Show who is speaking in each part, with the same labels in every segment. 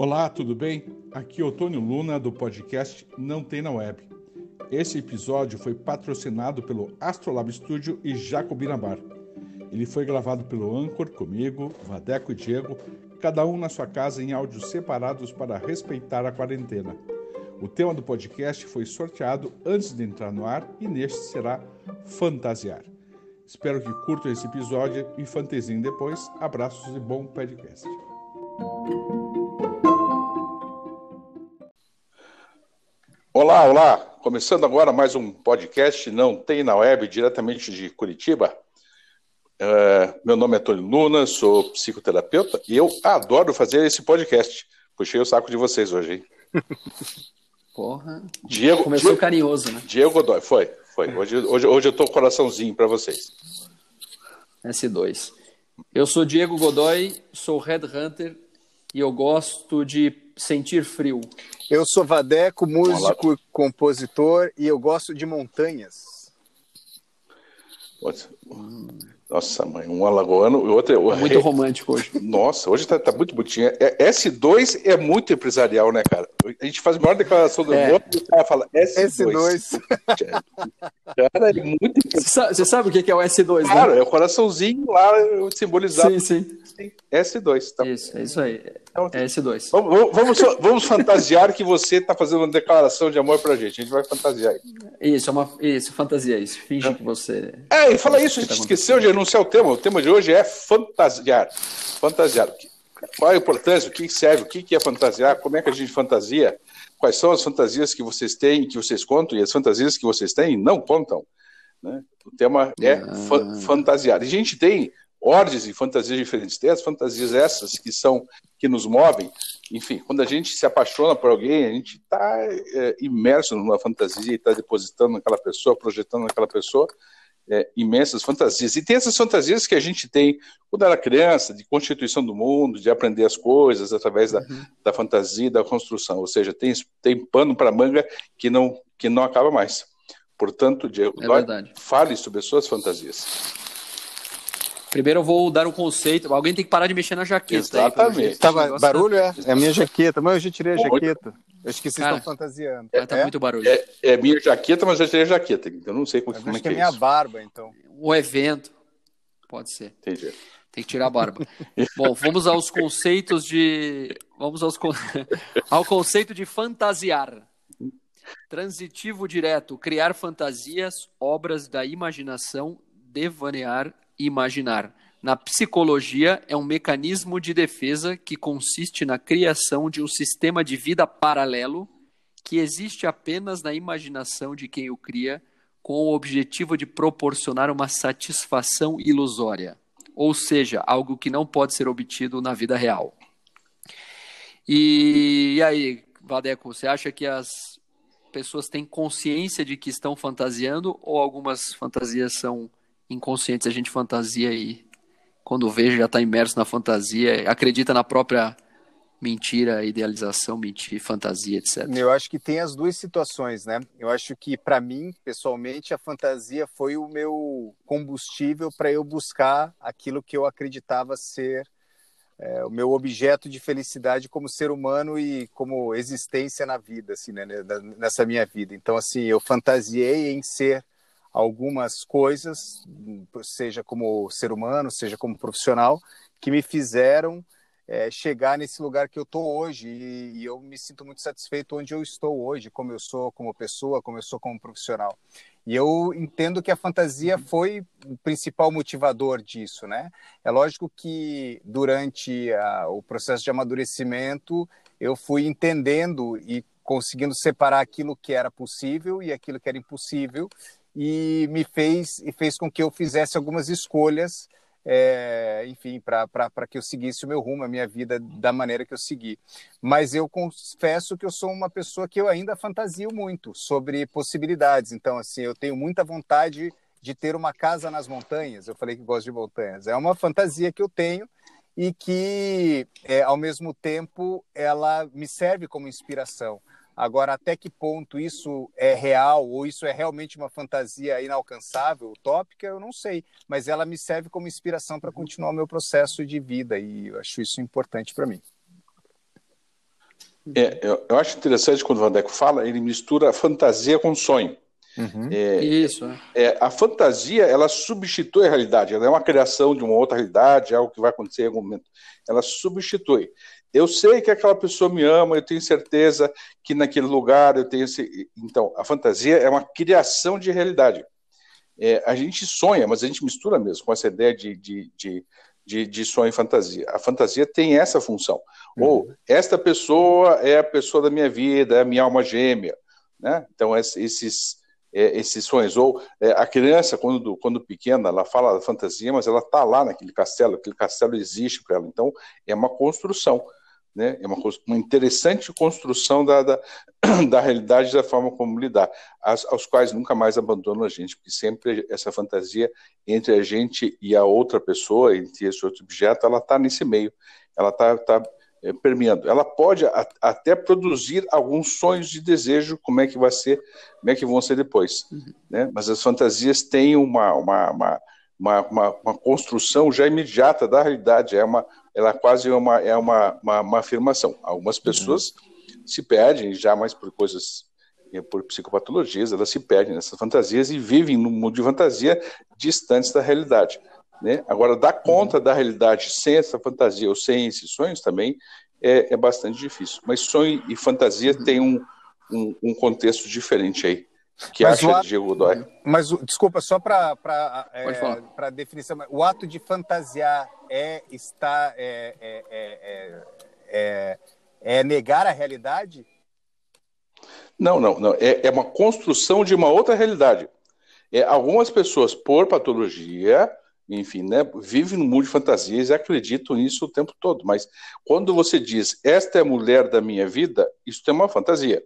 Speaker 1: Olá, tudo bem? Aqui é o Tônio Luna do podcast Não Tem na Web. Esse episódio foi patrocinado pelo Astrolab Studio e Jacobina Bar. Ele foi gravado pelo Anchor comigo, Vadeco e Diego, cada um na sua casa em áudios separados para respeitar a quarentena. O tema do podcast foi sorteado antes de entrar no ar e neste será Fantasiar. Espero que curtam esse episódio e fantesiem depois. Abraços e bom podcast. Olá, olá! Começando agora mais um podcast Não Tem na Web, diretamente de Curitiba. Uh, meu nome é Tony Luna, sou psicoterapeuta e eu adoro fazer esse podcast. Puxei o saco de vocês hoje, hein?
Speaker 2: Porra.
Speaker 3: Diego, Começou Diego, carinhoso, né?
Speaker 1: Diego Godoy, foi. foi. Hoje, hoje, hoje eu tô coraçãozinho para vocês.
Speaker 2: S2. Eu sou Diego Godoy, sou Headhunter e eu gosto de sentir frio.
Speaker 3: Eu sou Vadeco, músico e compositor, e eu gosto de montanhas.
Speaker 1: Nossa, mãe, um alagoano e outro
Speaker 2: é. Muito romântico hoje.
Speaker 1: Nossa, hoje tá, tá muito bonitinho. É, S2 é muito empresarial, né, cara? A gente faz a maior declaração do é. mundo e o cara fala S2. S2.
Speaker 2: cara, é muito Você sabe o que é o S2,
Speaker 1: né? Claro, é o coraçãozinho lá simbolizado.
Speaker 2: Sim, sim.
Speaker 1: S2.
Speaker 2: Tá? Isso, é isso aí. Então, é S2.
Speaker 1: Vamos, vamos, vamos fantasiar que você está fazendo uma declaração de amor pra gente. A gente vai fantasiar.
Speaker 2: Isso, é uma, isso fantasia isso. Finge é. que você.
Speaker 1: É, e fala isso, a gente tá esqueceu de anunciar o tema. O tema de hoje é fantasiar. Fantasiar. Qual a importância? O que serve? O que é fantasiar? Como é que a gente fantasia? Quais são as fantasias que vocês têm, que vocês contam, e as fantasias que vocês têm não contam? Né? O tema é ah. fa fantasiar. E a gente tem ordens e fantasias diferentes. Tem as fantasias essas que são que nos movem. Enfim, quando a gente se apaixona por alguém, a gente está é, imerso numa fantasia e está depositando naquela pessoa, projetando naquela pessoa é, imensas fantasias. E tem essas fantasias que a gente tem quando era criança, de constituição do mundo, de aprender as coisas através da, uhum. da fantasia e da construção. Ou seja, tem, tem pano para manga que não, que não acaba mais. Portanto, Diego, é fale sobre as suas fantasias.
Speaker 2: Primeiro eu vou dar um conceito. Alguém tem que parar de mexer na jaqueta.
Speaker 1: Exatamente.
Speaker 3: Aí, Tava, barulho é? É a minha jaqueta, mas eu já tirei a jaqueta. Eu acho que vocês estão fantasiando.
Speaker 2: É, tá muito barulho.
Speaker 1: É, é, minha jaqueta, mas eu já tirei a jaqueta. Então não sei como,
Speaker 3: como
Speaker 1: é
Speaker 3: que, é, é minha isso. barba, então.
Speaker 2: O evento. Pode ser.
Speaker 1: Entendi.
Speaker 2: Tem que tirar a barba. Bom, vamos aos conceitos de. Vamos aos ao conceito de fantasiar. Transitivo direto, criar fantasias, obras da imaginação, devanear, imaginar. Na psicologia, é um mecanismo de defesa que consiste na criação de um sistema de vida paralelo que existe apenas na imaginação de quem o cria, com o objetivo de proporcionar uma satisfação ilusória, ou seja, algo que não pode ser obtido na vida real. E, e aí, Vadeco, você acha que as pessoas têm consciência de que estão fantasiando ou algumas fantasias são inconscientes? A gente fantasia e quando vejo já está imerso na fantasia, acredita na própria mentira, idealização, mentir, fantasia, etc.
Speaker 3: Eu acho que tem as duas situações, né? Eu acho que para mim, pessoalmente, a fantasia foi o meu combustível para eu buscar aquilo que eu acreditava ser é, o meu objeto de felicidade como ser humano e como existência na vida, assim, né? nessa minha vida. Então, assim, eu fantasiei em ser algumas coisas, seja como ser humano, seja como profissional, que me fizeram é, chegar nesse lugar que eu estou hoje e, e, eu me sinto muito satisfeito onde eu estou hoje, como eu sou como pessoa, como eu sou como profissional. E eu entendo que a fantasia foi o principal motivador disso, né? É lógico que durante a, o processo de amadurecimento eu fui entendendo e conseguindo separar aquilo que era possível e aquilo que era impossível e me fez e fez com que eu fizesse algumas escolhas, é, enfim, para que eu seguisse o meu rumo, a minha vida da maneira que eu segui. Mas eu confesso que eu sou uma pessoa que eu ainda fantasio muito sobre possibilidades. Então, assim, eu tenho muita vontade de ter uma casa nas montanhas. Eu falei que gosto de montanhas. É uma fantasia que eu tenho e que, é, ao mesmo tempo, ela me serve como inspiração. Agora, até que ponto isso é real ou isso é realmente uma fantasia inalcançável, utópica, eu não sei. Mas ela me serve como inspiração para continuar o meu processo de vida e eu acho isso importante para mim.
Speaker 1: É, eu, eu, acho interessante quando o Vandeco fala, ele mistura fantasia com sonho.
Speaker 2: Uhum. É, Isso.
Speaker 1: É. é, a fantasia, ela substitui a realidade, ela é uma criação de uma outra realidade, é algo que vai acontecer em algum momento. Ela substitui. Eu sei que aquela pessoa me ama, eu tenho certeza que naquele lugar eu tenho esse. Então, a fantasia é uma criação de realidade. É, a gente sonha, mas a gente mistura mesmo com essa ideia de, de, de, de, de sonho e fantasia. A fantasia tem essa função. Uhum. Ou, esta pessoa é a pessoa da minha vida, é a minha alma gêmea. Né? Então, esses, é, esses sonhos. Ou é, a criança, quando, quando pequena, ela fala da fantasia, mas ela está lá naquele castelo, aquele castelo existe para ela. Então, é uma construção né? É uma, uma interessante construção da, da, da, realidade da forma como lidar, as, aos quais nunca mais abandonam a gente, porque sempre essa fantasia entre a gente e a outra pessoa, entre esse outro objeto, ela está nesse meio, ela está tá, é, permeando. Ela pode a, até produzir alguns sonhos de desejo, como é que vai ser, como é que vão ser depois, uhum. né? Mas as fantasias têm uma, uma, uma uma, uma, uma, construção já imediata da realidade, é uma, ela quase é uma, é uma, uma, uma afirmação. Algumas pessoas uhum. se perdem já mais por coisas, eh, por psicopatologias, elas se perdem nessas fantasias e vivem num mundo de fantasia distantes da realidade. Né? Agora, dar conta uhum. da realidade sem essa fantasia ou sem esses sonhos também é, é bastante difícil. Mas sonho e fantasia uhum. têm um, um, um contexto diferente aí que mas acha ato, Diego Godoy.
Speaker 3: Mas, desculpa, só para é, definição, o ato de fantasiar é estar é, é, é, é, é negar a realidade?
Speaker 1: Não, não, não. É, é uma construção de uma outra realidade. É, algumas pessoas, por patologia, enfim, né, vivem no mundo de fantasias e acreditam nisso o tempo todo. Mas quando você diz, esta é a mulher da minha vida, isso é uma fantasia.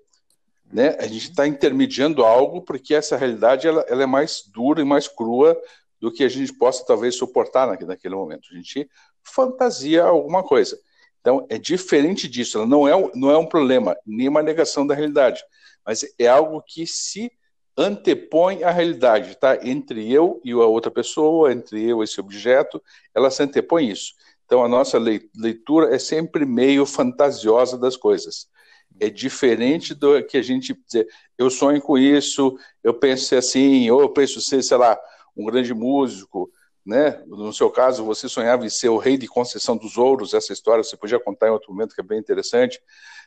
Speaker 1: Né? A gente está intermediando algo porque essa realidade ela, ela, é mais dura e mais crua do que a gente possa talvez suportar naquele, naquele momento. A gente fantasia alguma coisa. Então, é diferente disso. Ela não é, não é um problema, nem uma negação da realidade, mas é algo que se antepõe à realidade, tá? Entre eu e a outra pessoa, entre eu e esse objeto, ela se antepõe isso. Então, a nossa leitura é sempre meio fantasiosa das coisas é diferente do que a gente dizer, eu sonho com isso, eu penso ser assim, ou eu penso ser, sei lá, um grande músico, né? No seu caso, você sonhava em ser o rei de Conceição dos Ouros, essa história você podia contar em outro momento que é bem interessante,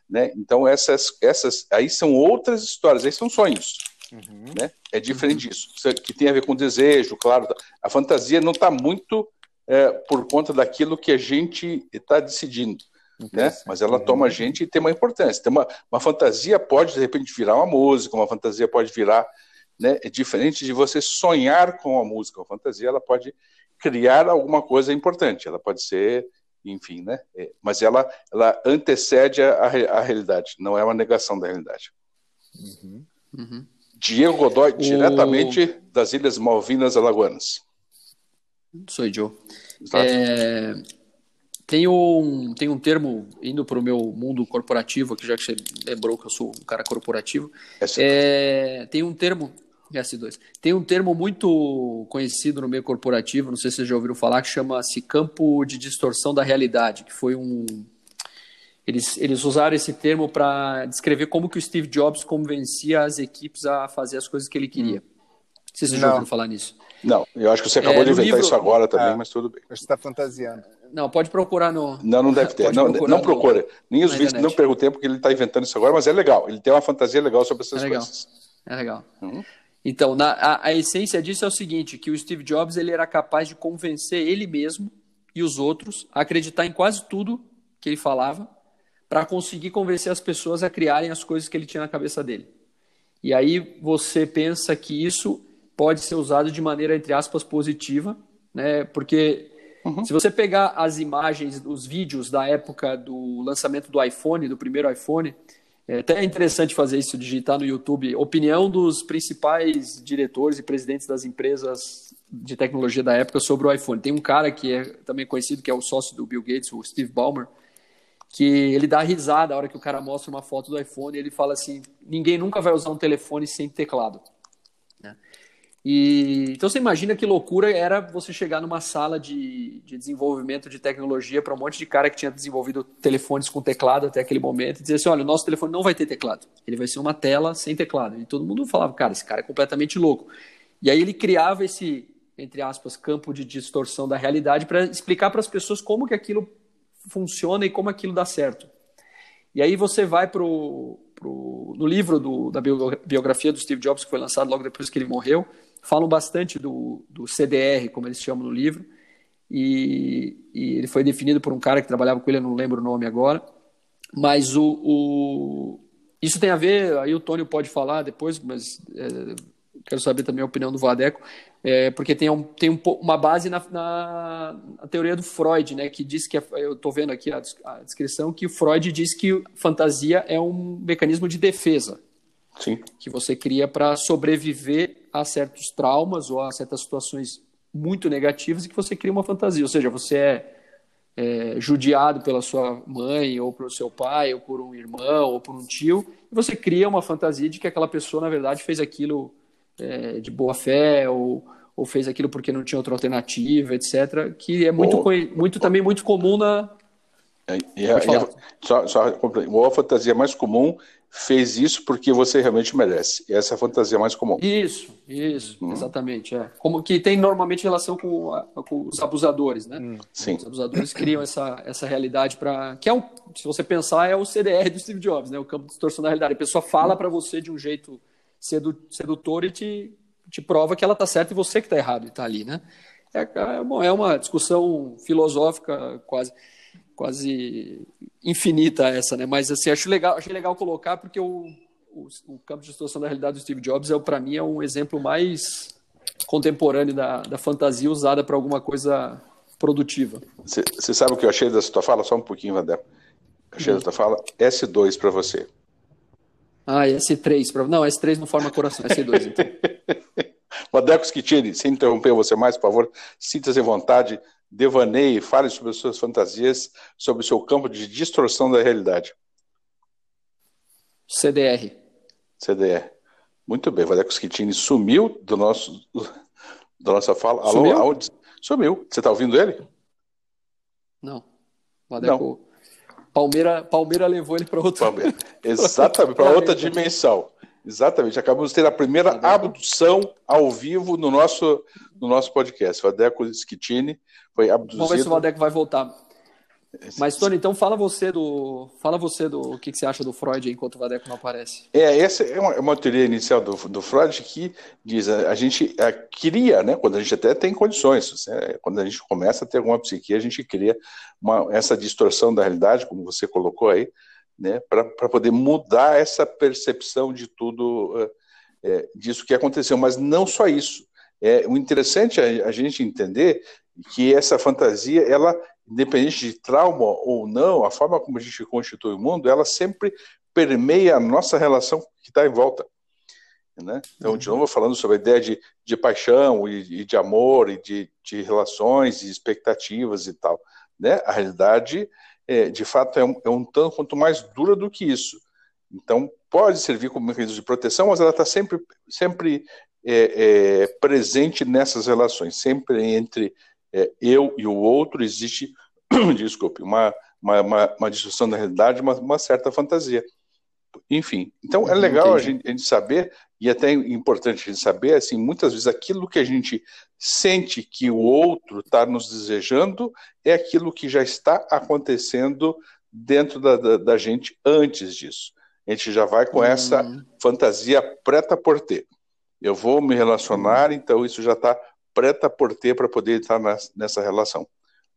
Speaker 1: né? Então essas, essas, aí são outras histórias, aí são sonhos, uhum. né? É diferente uhum. disso, que tem a ver com desejo, claro. A fantasia não está muito é, por conta daquilo que a gente está decidindo né? Mas ela toma a gente e tem uma importância. Tem uma, uma fantasia pode de repente virar uma música, uma fantasia pode virar, né? É diferente de você sonhar com a música. A fantasia ela pode criar alguma coisa importante. Ela pode ser, enfim, né? É, mas ela ela antecede a, a, realidade. Não é uma negação da realidade. Uhum. Uhum. Diego Godoy, o... diretamente das Ilhas Malvinas Alagoanas.
Speaker 2: Sou Joe. É, tem um, tem um termo, indo para o meu mundo corporativo, que já que você lembrou que eu sou um cara corporativo, é, tem um termo, S2, tem um termo muito conhecido no meio corporativo, não sei se vocês já ouviram falar, que chama-se campo de distorção da realidade, que foi um... Eles, eles usaram esse termo para descrever como que o Steve Jobs convencia as equipes a fazer as coisas que ele queria. Hum. Não sei se vocês já ouviram falar nisso.
Speaker 1: Não, eu acho que você acabou é, de inventar livro... isso agora também, é, mas tudo bem.
Speaker 3: Você está fantasiando.
Speaker 2: Não, pode procurar no.
Speaker 1: Não, não deve ter. não, não procura. Nem os vídeos, não perguntei porque ele está inventando isso agora, mas é legal. Ele tem uma fantasia legal sobre essas é coisas.
Speaker 2: É legal. Uhum. Então, na, a, a, essência disso é o seguinte: que o Steve Jobs ele era capaz de convencer ele mesmo e os outros a acreditar em quase tudo que ele falava, para conseguir convencer as pessoas a criarem as coisas que ele tinha na cabeça dele. E aí você pensa que isso pode ser usado de maneira, entre aspas, positiva, né? Porque Uhum. Se você pegar as imagens, os vídeos da época do lançamento do iPhone, do primeiro iPhone, é até interessante fazer isso, digitar no YouTube, opinião dos principais diretores e presidentes das empresas de tecnologia da época sobre o iPhone. Tem um cara que é também conhecido, que é o sócio do Bill Gates, o Steve Ballmer, que ele dá risada a hora que o cara mostra uma foto do iPhone e ele fala assim: ninguém nunca vai usar um telefone sem teclado. E, então você imagina que loucura era você chegar numa sala de, de desenvolvimento de tecnologia para um monte de cara que tinha desenvolvido telefones com teclado até aquele momento e dizer assim, olha, o nosso telefone não vai ter teclado, ele vai ser uma tela sem teclado. E todo mundo falava, cara, esse cara é completamente louco. E aí ele criava esse, entre aspas, campo de distorção da realidade para explicar para as pessoas como que aquilo funciona e como aquilo dá certo. E aí você vai para no livro do, da biografia do Steve Jobs, que foi lançado logo depois que ele morreu, falam bastante do, do CDR, como eles chamam no livro, e, e, ele foi definido por um cara que trabalhava com ele, eu não lembro o nome agora, mas o, o isso tem a ver, aí o Tônio pode falar depois, mas é, quero saber também a opinião do Vadeco, é, porque tem, um, tem um, uma base na, na, na, teoria do Freud, né, que diz que, eu estou vendo aqui a, a descrição, que o Freud diz que fantasia é um mecanismo de defesa,
Speaker 1: Sim.
Speaker 2: que você cria para sobreviver a certos traumas ou a certas situações muito negativas e que você cria uma fantasia. Ou seja, você é, é judiado pela sua mãe ou pelo seu pai ou por um irmão ou por um tio e você cria uma fantasia de que aquela pessoa na verdade fez aquilo é, de boa fé ou, ou fez aquilo porque não tinha outra alternativa, etc. Que é muito, muito também muito comum na.
Speaker 1: É, e a, só, só, a fantasia mais comum fez isso porque você realmente merece. E essa é a fantasia mais comum.
Speaker 2: Isso, isso, uhum. exatamente. É. Como que tem normalmente relação com, a, com os abusadores, né? Hum.
Speaker 1: Sim.
Speaker 2: Os abusadores criam essa, essa realidade para que é um, se você pensar é o CDR do Steve Jobs, né? O campo de distorção da realidade. A pessoa fala para você de um jeito sedu, sedutor e te, te prova que ela está certa e você que está errado e está ali, né? É, é, bom, é uma discussão filosófica quase quase infinita essa, né? Mas assim, acho legal, achei legal colocar porque o, o, o campo de distorção da realidade do Steve Jobs é para mim é um exemplo mais contemporâneo da, da fantasia usada para alguma coisa produtiva.
Speaker 1: Você sabe o que eu achei dessa tua fala? Só um pouquinho, Vandel. Achei uhum. dessa fala S2 para você.
Speaker 2: Ah, S3 para não, S3 não forma coração, S2 então.
Speaker 1: Vadeco Schittini, sem interromper você mais, por favor, sinta-se à vontade devaneie, fale sobre as suas fantasias, sobre o seu campo de distorção da realidade.
Speaker 2: CDR.
Speaker 1: CDR. Muito bem, Valeco Schittini sumiu do nosso, da nossa fala. Sumiu? Alô, Sumiu. Você está ouvindo ele?
Speaker 2: Não. Não. Palmeira, Palmeira levou ele para outra.
Speaker 1: Palmeira. Exatamente, para outra dimensão. Exatamente. Acabamos de ter a primeira abdução ao vivo no nosso, no nosso podcast. Vadeco Schittini foi abduzido.
Speaker 2: Vamos ver se o Valdeco vai voltar. Mas, Tony, então fala você do. Fala você do o que, que você acha do Freud enquanto o Vadeco não aparece.
Speaker 1: É, essa é uma, é uma teoria inicial do, do Freud que diz a, a gente a, cria, né, quando a gente até tem condições, né, quando a gente começa a ter alguma psique, a gente cria uma, essa distorção da realidade, como você colocou aí, né, para poder mudar essa percepção de tudo, é, disso que aconteceu. Mas não só isso. É, o interessante é a gente entender que essa fantasia, ela, independente de trauma ou não, a forma como a gente constitui o mundo, ela sempre permeia a nossa relação que está em volta. Né? Então, de novo, falando sobre a ideia de, de paixão e, e de amor e de, de relações e expectativas e tal. Né? A realidade, é, de fato, é um, é um tanto quanto mais dura do que isso. Então, pode servir como mecanismo de proteção, mas ela está sempre, sempre é, é, presente nessas relações, sempre entre é, eu e o outro, existe, desculpe, uma, uma, uma, uma distorção da realidade, uma, uma certa fantasia. Enfim, então é uhum, legal a gente, a gente, saber, e até importante a gente saber, assim, muitas vezes aquilo que a gente sente que o outro está nos desejando é aquilo que já está acontecendo dentro da, da, da gente antes disso. A gente já vai com essa uhum. fantasia preta por ter. Eu vou me relacionar, uhum. então isso já está preta por ter para poder estar nessa relação.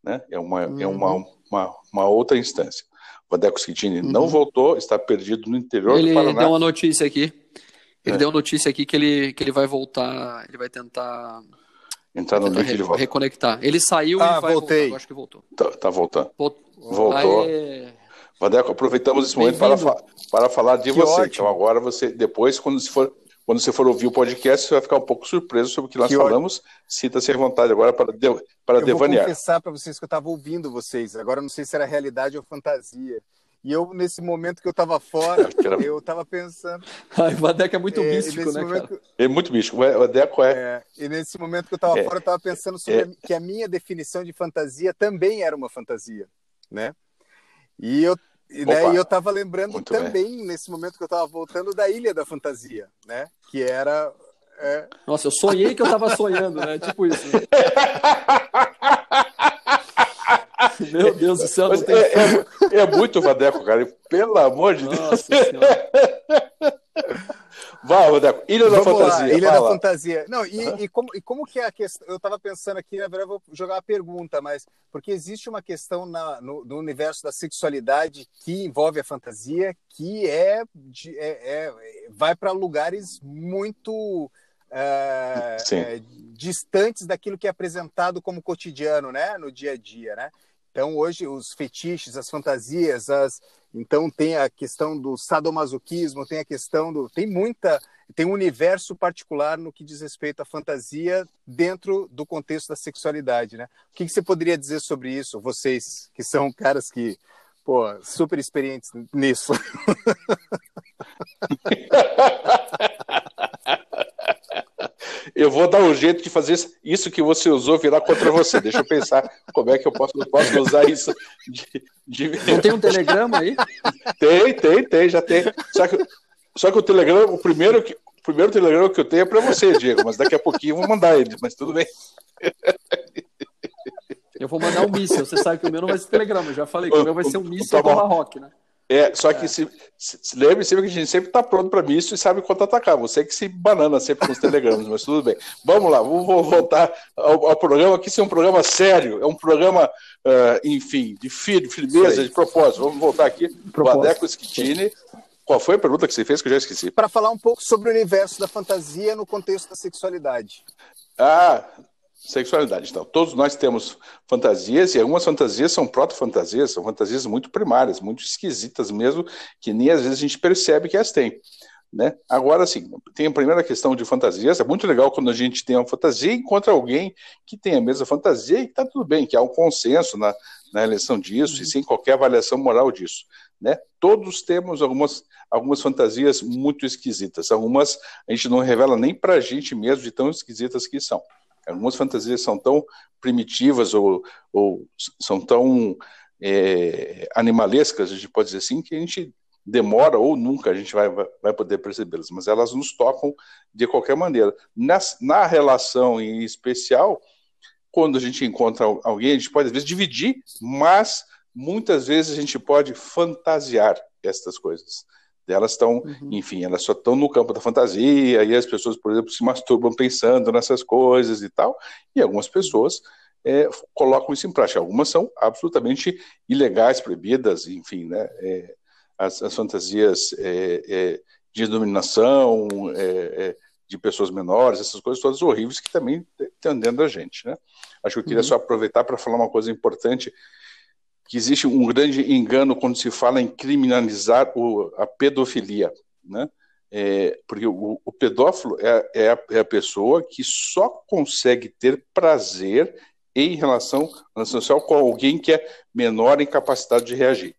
Speaker 1: Né? É, uma, uhum. é uma, uhum. uma, uma, outra instância. O Vadeco Schittini uhum. não voltou, está perdido no interior
Speaker 2: ele
Speaker 1: do Paraná.
Speaker 2: Ele deu uma notícia aqui. Ele é. deu notícia aqui que ele, que ele vai voltar, ele vai tentar
Speaker 1: entrar no link de volta.
Speaker 2: Reconectar. Ele saiu
Speaker 3: ah,
Speaker 2: e vai
Speaker 3: voltei.
Speaker 2: voltar. Eu acho que voltou.
Speaker 1: Tá, tá voltando. Voltou. Aê. Vadeco, aproveitamos esse momento para, para falar de que você. Ótimo. Então agora você, depois, quando se for quando você for ouvir o podcast, você vai ficar um pouco surpreso sobre o que nós que falamos. Sinta-se à vontade agora para, de, para
Speaker 3: eu
Speaker 1: devanear.
Speaker 3: Eu vou confessar para vocês que eu estava ouvindo vocês. Agora não sei se era realidade ou fantasia. E eu, nesse momento que eu estava fora, eu estava pensando.
Speaker 2: Ai, o Vadeco é muito é, místico, né? Momento...
Speaker 1: É muito místico. O Vadeco é...
Speaker 3: é. E nesse momento que eu estava é. fora, eu estava pensando sobre é. que a minha definição de fantasia também era uma fantasia, né? E eu e daí eu estava lembrando Muito também, bem. nesse momento que eu estava voltando, da Ilha da Fantasia, né? Que era. É...
Speaker 2: Nossa, eu sonhei que eu estava sonhando, né? Tipo isso. Meu Deus do céu,
Speaker 1: tem... é, é, é, muito vadeco, cara. Pelo amor de Deus. Nossa Senhora. Vá, Vadeco. Ilha da Vamos Fantasia.
Speaker 3: Lá, Ilha da Fantasia. Não, e, uhum. e, como, e como que é a questão? Eu estava pensando aqui, na verdade, vou jogar uma pergunta, mas porque existe uma questão na, no, no universo da sexualidade que envolve a fantasia, que é, é, é vai para lugares muito é, distantes daquilo que é apresentado como cotidiano, né, no dia a dia, né? Então, hoje, os fetiches, as fantasias, as... então tem a questão do sadomasoquismo, tem a questão do. Tem muita. Tem um universo particular no que diz respeito à fantasia dentro do contexto da sexualidade, né? O que, que você poderia dizer sobre isso, vocês que são caras que, pô, super experientes nisso?
Speaker 1: eu vou dar um jeito de fazer isso que você usou virar contra você. Deixa eu pensar como é que eu posso, posso usar isso. De,
Speaker 2: de... Não tem um telegrama aí?
Speaker 1: Tem, tem, tem, já tem. Só que, só que o telegrama, o primeiro, que, o primeiro telegrama que eu tenho é para você, Diego, mas daqui a pouquinho eu vou mandar ele, mas tudo bem.
Speaker 2: Eu vou mandar um míssil. Você sabe que o meu não vai ser telegrama. Eu já falei que o meu vai ser um míssil tá Tomahawk, né?
Speaker 1: É, só que é. se, se, lembre sempre que a gente sempre está pronto para isso e sabe quanto atacar. Você que se banana sempre com os telegramas, mas tudo bem. Vamos lá, vamos voltar ao, ao programa, que isso é um programa sério, é um programa, uh, enfim, de de firmeza, de propósito. Vamos voltar aqui. Propósito. O Adeco Schittini. Qual foi a pergunta que você fez que eu já esqueci?
Speaker 3: Para falar um pouco sobre o universo da fantasia no contexto da sexualidade.
Speaker 1: Ah, Sexualidade. Então, todos nós temos fantasias, e algumas fantasias são proto-fantasias, são fantasias muito primárias, muito esquisitas mesmo, que nem às vezes a gente percebe que as tem. Né? Agora, sim, tem a primeira questão de fantasias. É muito legal quando a gente tem uma fantasia e encontra alguém que tem a mesma fantasia e está tudo bem, que há um consenso na, na eleição disso uhum. e sem qualquer avaliação moral disso. Né? Todos temos algumas, algumas fantasias muito esquisitas. Algumas a gente não revela nem para a gente mesmo de tão esquisitas que são. Algumas fantasias são tão primitivas ou, ou são tão é, animalescas, a gente pode dizer assim, que a gente demora ou nunca a gente vai, vai poder percebê-las, mas elas nos tocam de qualquer maneira. Na, na relação em especial, quando a gente encontra alguém, a gente pode às vezes dividir, mas muitas vezes a gente pode fantasiar estas coisas. Elas estão, uhum. enfim, elas só estão no campo da fantasia, e as pessoas, por exemplo, se masturbam pensando nessas coisas e tal, e algumas pessoas é, colocam isso em prática. Algumas são absolutamente ilegais, proibidas, enfim, né? É, as, as, fantasias é, é de dominação, é, é, de pessoas menores, essas coisas todas horríveis que também estão dentro da gente, né? Acho que eu queria uhum. só aproveitar para falar uma coisa importante que existe um grande engano quando se fala em criminalizar o, a pedofilia, né? É, porque o, o pedófilo é, é, a, é, a, pessoa que só consegue ter prazer em relação, social com alguém que é menor em capacidade de reagir.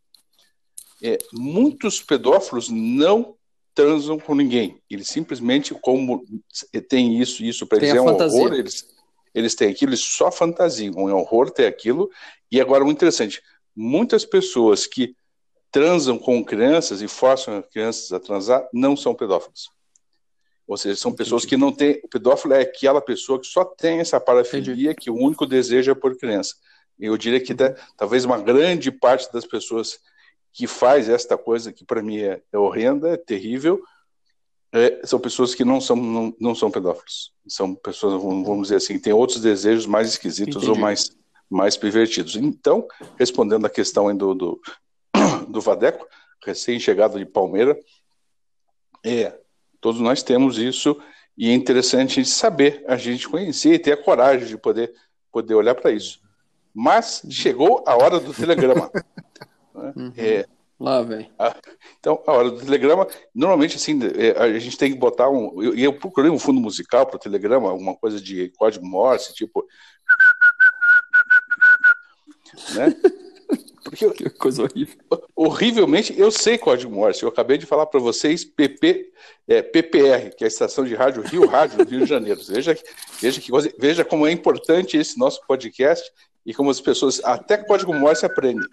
Speaker 1: É, muitos pedófilos não transam com ninguém. Eles simplesmente, como tem isso, isso para eles é um fantasia. horror, eles, eles têm aquilo, eles só fantasiam. É um horror ter aquilo. E agora, muito interessante, muitas pessoas que transam com crianças e forçam crianças a transar não são pedófilos. Ou seja, são pessoas que não têm. O pedófilo é aquela pessoa que só tem essa parafilia, Entendi. que o único desejo é por criança. Eu diria que uhum. talvez uma grande parte das pessoas que faz esta coisa, que para mim é, é, horrenda, é terrível, é, são pessoas que não são, não, não são pedófilos. São pessoas, vamos dizer assim, que têm outros desejos mais esquisitos Entendi. ou mais mais pervertidos. Então, respondendo à questão do, do, do Vadeco, recém-chegado de Palmeira, é, todos nós temos isso e é interessante a gente saber, a gente conhecer e ter a coragem de poder, poder olhar para isso. Mas chegou a hora do telegrama.
Speaker 2: né? uhum. é, Lá, velho.
Speaker 1: Então, a hora do telegrama, normalmente, assim, é, a gente tem que botar um. Eu, eu procurei um fundo musical para o telegrama, alguma coisa de código Morse, tipo né?
Speaker 2: Porque que coisa horrível.
Speaker 1: horrivelmente, eu sei código Morse. Eu acabei de falar para vocês PP, é, PPR, que é a estação de rádio Rio Rádio Rio de Janeiro. Veja, veja, que, veja como é importante esse nosso podcast e como as pessoas, até código Morse aprendem.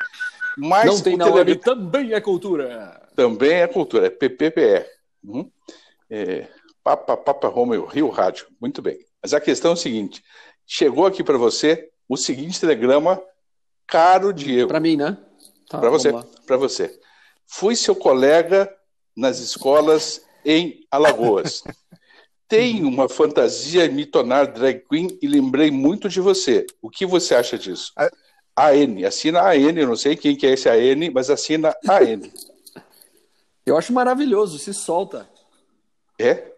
Speaker 2: Mas Não tem na web, também é cultura.
Speaker 1: Também é cultura, é PPPR. Uhum. É, Papa, Papa Romeo, Rio Rádio. Muito bem. Mas a questão é o seguinte: chegou aqui para você o seguinte telegrama, caro Diego.
Speaker 2: Para mim, né?
Speaker 1: Tá, para você, para você. Fui seu colega nas escolas em Alagoas. Tenho uma fantasia me tornar drag queen e lembrei muito de você. O que você acha disso? A N, assina a N, eu não sei quem que é esse AN, mas assina a N.
Speaker 2: Eu acho maravilhoso, se solta.
Speaker 1: É?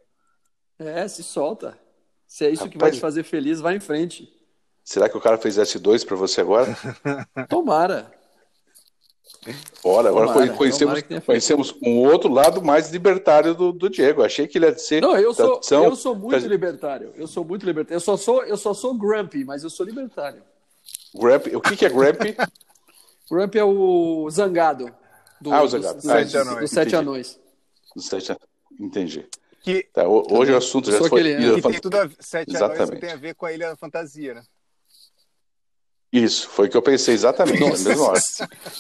Speaker 2: É, se solta. Se é isso Rapaz, que vai te fazer feliz, vai em frente.
Speaker 1: Será que o cara fez S2 para você agora?
Speaker 2: Tomara.
Speaker 1: Ora, agora tomara, conhecemos, conhecemos um outro lado mais libertário do, do Diego. Achei que ele ia ser.
Speaker 2: Não, eu sou, eu sou muito libertário. Eu sou muito libertário. Eu só sou, eu só sou grumpy, mas eu sou libertário.
Speaker 1: Grumpy? O que, que é grumpy?
Speaker 2: grumpy é o zangado.
Speaker 1: Do, ah, o zangado.
Speaker 2: Dos, ah, sete, anões. Dos sete anões.
Speaker 1: Dos sete Entendi. Que, tá, hoje o assunto já foi.
Speaker 3: Ilha que tem tudo a, sete Exatamente. anões tem a ver com a Ilha da Fantasia, né?
Speaker 1: Isso, foi o que eu pensei exatamente na mesma hora.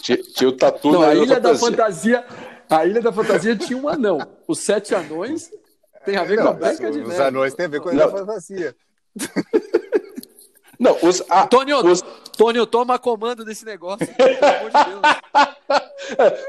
Speaker 1: Tinha, tinha o tatu
Speaker 2: Não, a Ilha da Fantasia. A Ilha da Fantasia tinha um anão. Os sete anões tem a ver Não, com a Branca de Neve.
Speaker 3: Os anões tem a ver com a Ilha Não. da Fantasia.
Speaker 1: Não, os. Ah,
Speaker 2: Tônio, os... Tônio, toma comando desse negócio. Pelo amor de
Speaker 1: Deus.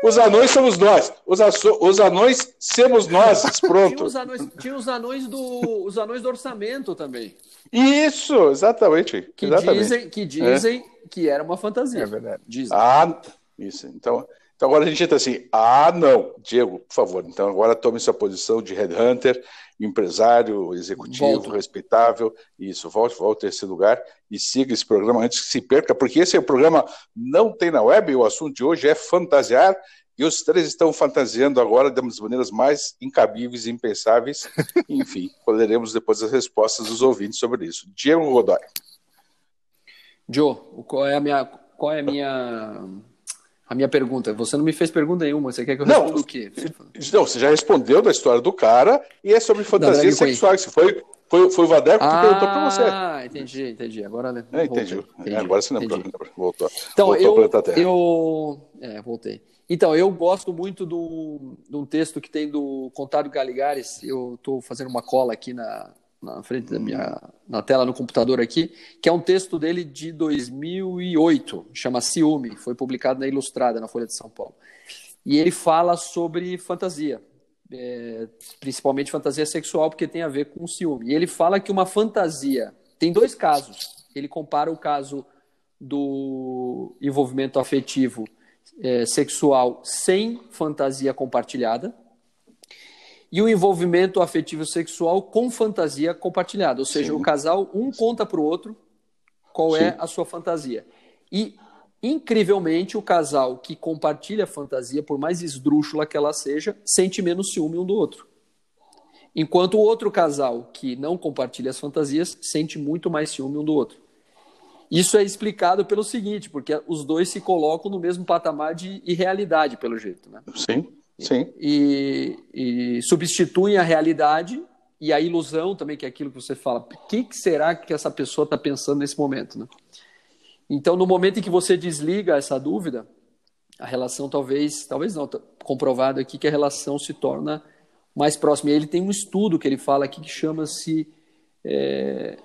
Speaker 1: Os anões somos nós. Os, os anões somos nós. Pronto.
Speaker 2: Tinha os anões, tinha os anões, do, os anões do orçamento também.
Speaker 1: Isso, exatamente.
Speaker 2: Que
Speaker 1: exatamente.
Speaker 2: dizem, que, dizem é. que era uma fantasia.
Speaker 1: É verdade. Dizem. Ah, isso. Então, então agora a gente entra assim, ah, não, Diego, por favor, então agora tome sua posição de headhunter, empresário, executivo, respeitável, isso, volte, volte a esse lugar e siga esse programa antes que se perca, porque esse é o programa Não Tem na Web, o assunto de hoje é fantasiar, e os três estão fantasiando agora de das maneiras mais incabíveis e impensáveis. Enfim, poderemos depois as respostas dos ouvintes sobre isso. Diego Godoy.
Speaker 2: Joe, qual é a minha, qual é a minha a minha pergunta. Você não me fez pergunta nenhuma. Você quer que eu responda não, o quê?
Speaker 1: Não, você já respondeu da história do cara e é sobre fantasias sexuais. Foi, foi, foi o Vadeco que ah, perguntou para você.
Speaker 2: Ah, entendi, entendi. Agora né,
Speaker 1: é, entendi. entendi. É, agora você lembrou. Voltou.
Speaker 2: Então, voltou eu, eu é, voltei. Então, eu gosto muito do, de um texto que tem do Contado Galigares. Eu estou fazendo uma cola aqui na, na frente da minha na tela no computador aqui, que é um texto dele de 2008, chama Ciúme, foi publicado na Ilustrada, na Folha de São Paulo. E ele fala sobre fantasia, é, principalmente fantasia sexual, porque tem a ver com ciúme. E ele fala que uma fantasia tem dois casos. Ele compara o caso do envolvimento afetivo é, sexual sem fantasia compartilhada, e o envolvimento afetivo sexual com fantasia compartilhada. Ou seja, Sim. o casal, um conta para o outro qual é Sim. é a sua fantasia. E, incrivelmente, o casal que compartilha a fantasia, por mais esdrúxula que ela seja, sente menos ciúme um do outro. Enquanto o outro casal que não compartilha as fantasias sente muito mais ciúme um do outro. Isso é explicado pelo seguinte, porque os dois se colocam no mesmo patamar de irrealidade, pelo jeito. Né?
Speaker 1: Sim. Sim.
Speaker 2: E, e substituem a realidade e a ilusão também, que é aquilo que você fala. O que, que será que essa pessoa está pensando nesse momento? Né? Então, no momento em que você desliga essa dúvida, a relação talvez, talvez não, tá comprovado aqui que a relação se torna mais próxima. E ele tem um estudo que ele fala aqui que chama-se, é,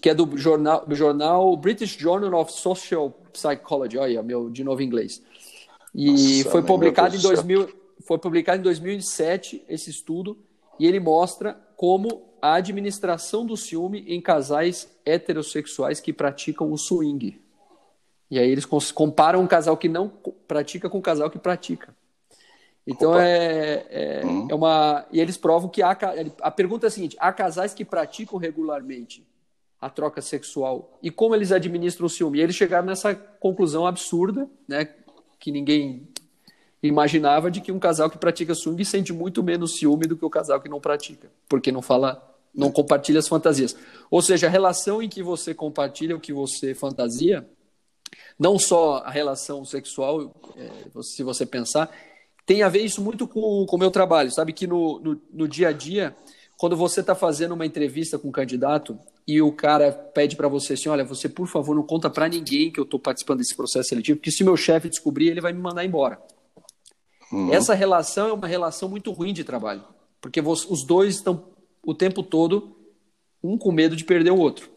Speaker 2: que é do jornal, do jornal British Journal of Social Psychology, olha, meu, de novo em inglês. E Nossa, foi publicado em 2000, foi publicado em 2007 esse estudo e ele mostra como a administração do ciúme em casais heterossexuais que praticam o swing. E aí eles comparam um casal que não pratica com um casal que pratica. Então é, é, uhum. é, uma. E eles provam que há. A pergunta é a seguinte: há casais que praticam regularmente a troca sexual e como eles administram o ciúme? E eles chegaram nessa conclusão absurda, né? Que ninguém imaginava de que um casal que pratica swing sente muito menos ciúme do que o casal que não pratica, porque não fala, não compartilha as fantasias. Ou seja, a relação em que você compartilha o que você fantasia não só a relação sexual, é, se você pensar, tem a ver isso muito com o meu trabalho. Sabe que no, no, no dia a dia, quando você está fazendo uma entrevista com um candidato e o cara pede para você assim, olha, você por favor não conta para ninguém que eu estou participando desse processo seletivo, porque se meu chefe descobrir, ele vai me mandar embora. Uhum. Essa relação é uma relação muito ruim de trabalho, porque os dois estão o tempo todo um com medo de perder o outro.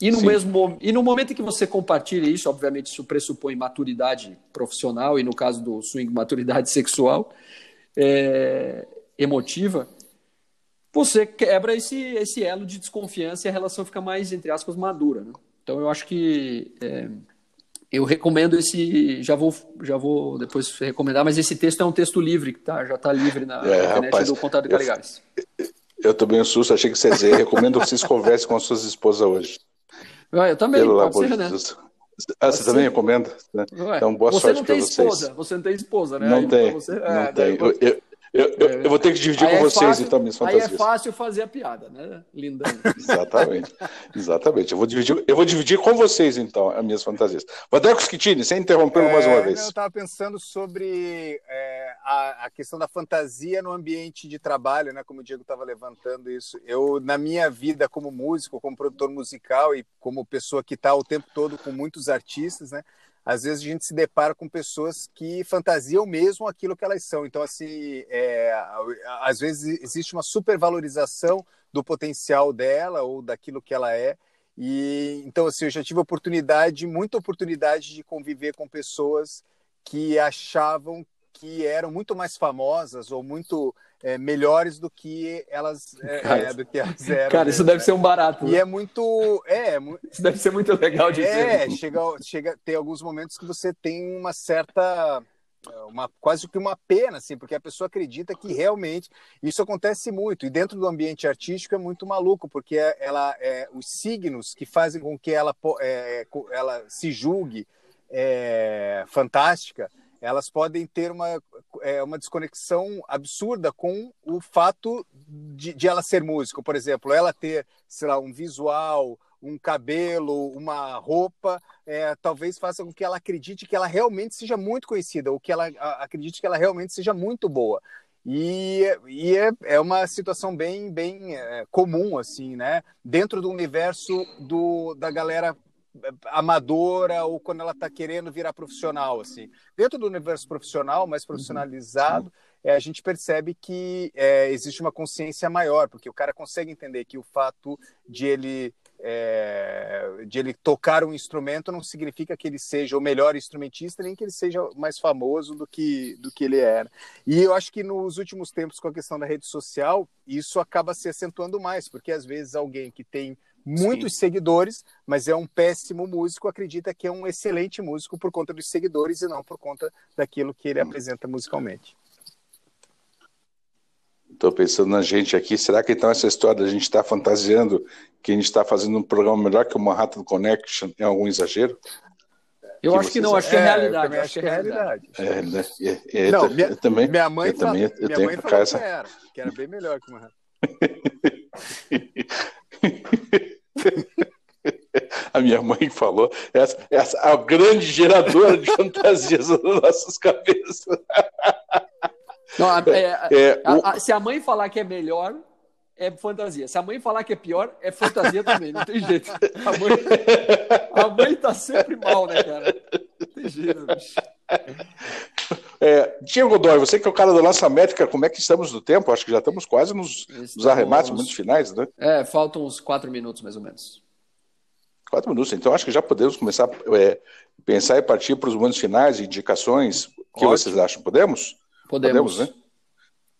Speaker 2: E no, mesmo, e no momento em que você compartilha isso, obviamente isso pressupõe maturidade profissional e no caso do swing, maturidade sexual, é, emotiva, você quebra esse, esse elo de desconfiança e a relação fica mais, entre aspas, madura. Né? Então eu acho que é, eu recomendo esse, já vou, já vou depois recomendar, mas esse texto é um texto livre, tá? já está livre na é, internet rapaz, do Contado de Caligares.
Speaker 1: Eu, eu também susto, achei que você ia dizer, recomendo que vocês conversem com as suas esposas hoje.
Speaker 2: Ah, eu também, Pelo pode ser, né?
Speaker 1: Ah, você, também recomenda? Né? Então, boa sorte
Speaker 2: para
Speaker 1: vocês.
Speaker 2: Esposa, você não tem esposa, né?
Speaker 1: Não Aí, tem, você... não é, tem. Eu, eu, eu, eu, eu, vou ter que dividir aí com é vocês,
Speaker 2: fácil,
Speaker 1: então, minhas fantasias.
Speaker 2: Aí é fácil fazer a piada, né, Linda?
Speaker 1: exatamente, exatamente. Eu vou, dividir, eu vou dividir com vocês, então, as minhas fantasias. Vadeco Schittini, sem interromper é, mais uma vez.
Speaker 3: Eu estava pensando sobre é, a, a, questão da fantasia no ambiente de trabalho, né, como o Diego estava levantando isso. Eu, na minha vida como músico, como produtor musical e como pessoa que está o tempo todo com muitos artistas, né, às vezes a gente se depara com pessoas que fantasiam mesmo aquilo que elas são. Então, assim, é, às vezes existe uma supervalorização do potencial dela ou daquilo que ela é. E então, assim, eu já tive oportunidade, muita oportunidade de conviver com pessoas que achavam que eram muito mais famosas ou muito é, melhores do que elas é, cara, é, do que elas eram.
Speaker 2: Cara, isso né? deve ser um barato.
Speaker 3: E né? é muito, é,
Speaker 2: isso deve ser muito legal de
Speaker 3: é, chega, chega, tem alguns momentos que você tem uma certa uma quase que uma pena assim porque a pessoa acredita que realmente isso acontece muito e dentro do ambiente artístico é muito maluco porque ela é, os signos que fazem com que ela é, ela se julgue é, fantástica elas podem ter uma, é, uma desconexão absurda com o fato de, de ela ser músico. Por exemplo, ela ter, sei lá, um visual, um cabelo, uma roupa, é, talvez faça com que ela acredite que ela realmente seja muito conhecida, ou que ela acredite que ela realmente seja muito boa. E, e é, é, uma situação bem, bem é, comum, assim, né? Dentro do universo do, da galera amadora ou quando ela está querendo virar profissional assim. Dentro do universo profissional mais profissionalizado é, a gente percebe que é, existe uma consciência maior porque o cara consegue entender que o fato de ele é, de ele tocar um instrumento não significa que ele seja o melhor instrumentista nem que ele seja mais famoso do que do que ele era e eu acho que nos últimos tempos com a questão da rede social isso acaba se acentuando mais porque às vezes alguém que tem muitos Sim. seguidores, mas é um péssimo músico, acredita que é um excelente músico por conta dos seguidores e não por conta daquilo que ele hum. apresenta musicalmente.
Speaker 1: Estou pensando na gente aqui. Será que então essa história da gente estar tá fantasiando que a gente está fazendo um programa melhor que o Manhattan Connection é algum exagero?
Speaker 2: Eu acho que não, acho que é, é realidade. Acho que é realidade.
Speaker 1: É, né? é, é, não, minha, eu também,
Speaker 3: minha mãe,
Speaker 1: eu também, eu
Speaker 3: minha mãe falou essa... que era, que era bem melhor que o Manhattan.
Speaker 1: A minha mãe falou, essa, essa é a grande geradora de fantasias nas nossas cabeças.
Speaker 2: Não, é, é, a, a, se a mãe falar que é melhor, é fantasia. Se a mãe falar que é pior, é fantasia também, não tem jeito. A mãe, a mãe tá sempre mal, né, cara? Não tem jeito, bicho.
Speaker 1: É, Diego Godoy, você que é o cara da nossa métrica, como é que estamos no tempo? Acho que já estamos quase nos, estamos... nos arremates, nos finais, né?
Speaker 2: É, faltam uns quatro minutos mais ou menos.
Speaker 1: Quatro minutos, então acho que já podemos começar a é, pensar e partir para os momentos finais, indicações. O que Ótimo. vocês acham? Podemos?
Speaker 2: Podemos, podemos né?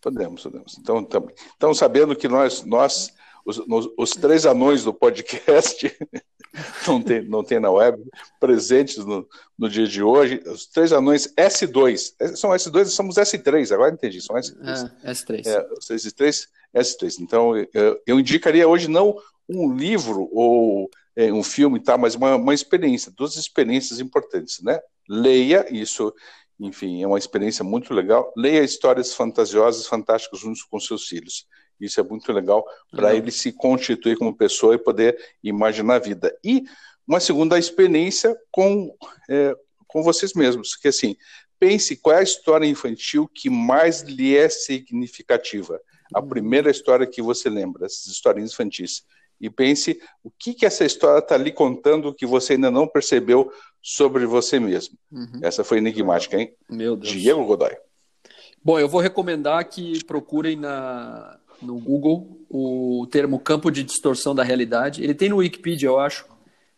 Speaker 1: Podemos, podemos. Então, tam, então sabendo que nós, nós os, os, três anões do podcast não tem, não tem na web, presentes no, no dia de hoje, os três anões S2, são S2 somos S3, agora entendi, são S3.
Speaker 2: É, S3.
Speaker 1: É, S3, S3. Então, eu, eu indicaria hoje não um livro ou é, um filme, tá, mas uma, uma experiência, duas experiências importantes, né? Leia isso enfim, é uma experiência muito legal. Leia histórias fantasiosas, fantásticas juntos com seus filhos. Isso é muito legal para ele se constituir como pessoa e poder imaginar a vida. E uma segunda experiência com, é, com vocês mesmos. Que assim, pense qual é a história infantil que mais lhe é significativa. A uhum. primeira história que você lembra, essas histórias infantis. E pense o que, que essa história está lhe contando que você ainda não percebeu sobre você mesmo. Uhum. Essa foi enigmática, hein?
Speaker 2: Meu Deus.
Speaker 1: Diego Godoy.
Speaker 2: Bom, eu vou recomendar que procurem na, no Google o termo campo de distorção da realidade. Ele tem no Wikipedia, eu acho.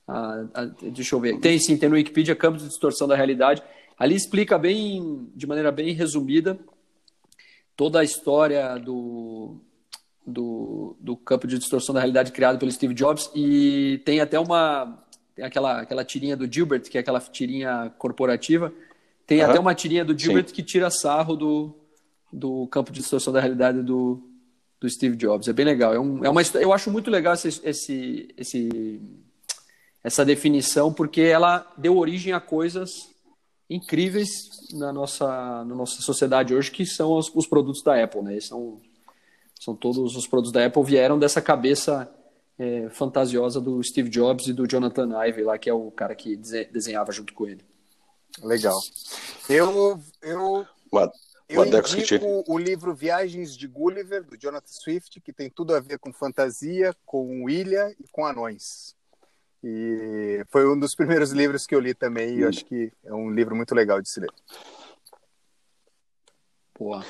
Speaker 2: Ah, ah, deixa eu ver. Tem sim, tem no Wikipedia campo de distorção da realidade. Ali explica bem, de maneira bem resumida, toda a história do, do, do campo de distorção da realidade criado pelo Steve Jobs. E tem até uma tem aquela aquela tirinha do Gilbert que é aquela tirinha corporativa. Tem uhum. até uma tirinha do Gilbert Sim. que tira sarro do, do campo de distorção da realidade do, do Steve Jobs. É bem legal. É, um, é uma eu acho muito legal esse, esse, esse essa definição porque ela deu origem a coisas incríveis na nossa, na nossa sociedade hoje que são os, os produtos da Apple né? São são todos os produtos da Apple vieram dessa cabeça é, fantasiosa do Steve Jobs e do Jonathan Ive lá, que é o cara que desenhava junto com ele.
Speaker 3: Legal. Eu eu eu indico o livro Viagens de Gulliver do Jonathan Swift, que tem tudo a ver com fantasia, com ilha e com anões. E foi um dos primeiros livros que eu li também, e eu acho que é um livro muito legal de se ler.
Speaker 1: Boa.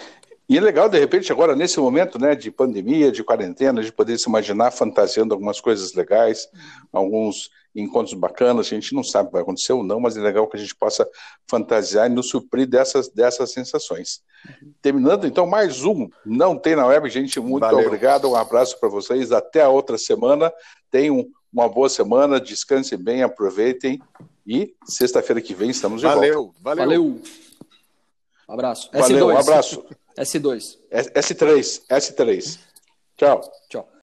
Speaker 1: E é legal, de repente, agora, nesse momento né, de pandemia, de quarentena, de poder se imaginar fantasiando algumas coisas legais, alguns encontros bacanas, a gente não sabe o que vai acontecer ou não, mas é legal que a gente possa fantasiar e nos suprir dessas, dessas sensações. Uhum. Terminando, então, mais um Não Tem na Web, gente, muito Valeu. obrigado, um abraço para vocês, até a outra semana, tenham uma boa semana, descansem bem, aproveitem, e sexta-feira que vem estamos de
Speaker 2: valeu,
Speaker 1: volta.
Speaker 2: Valeu, valeu. Um abraço.
Speaker 1: Valeu, S2. um abraço.
Speaker 2: S2.
Speaker 1: S3, S3. Tchau.
Speaker 2: Tchau.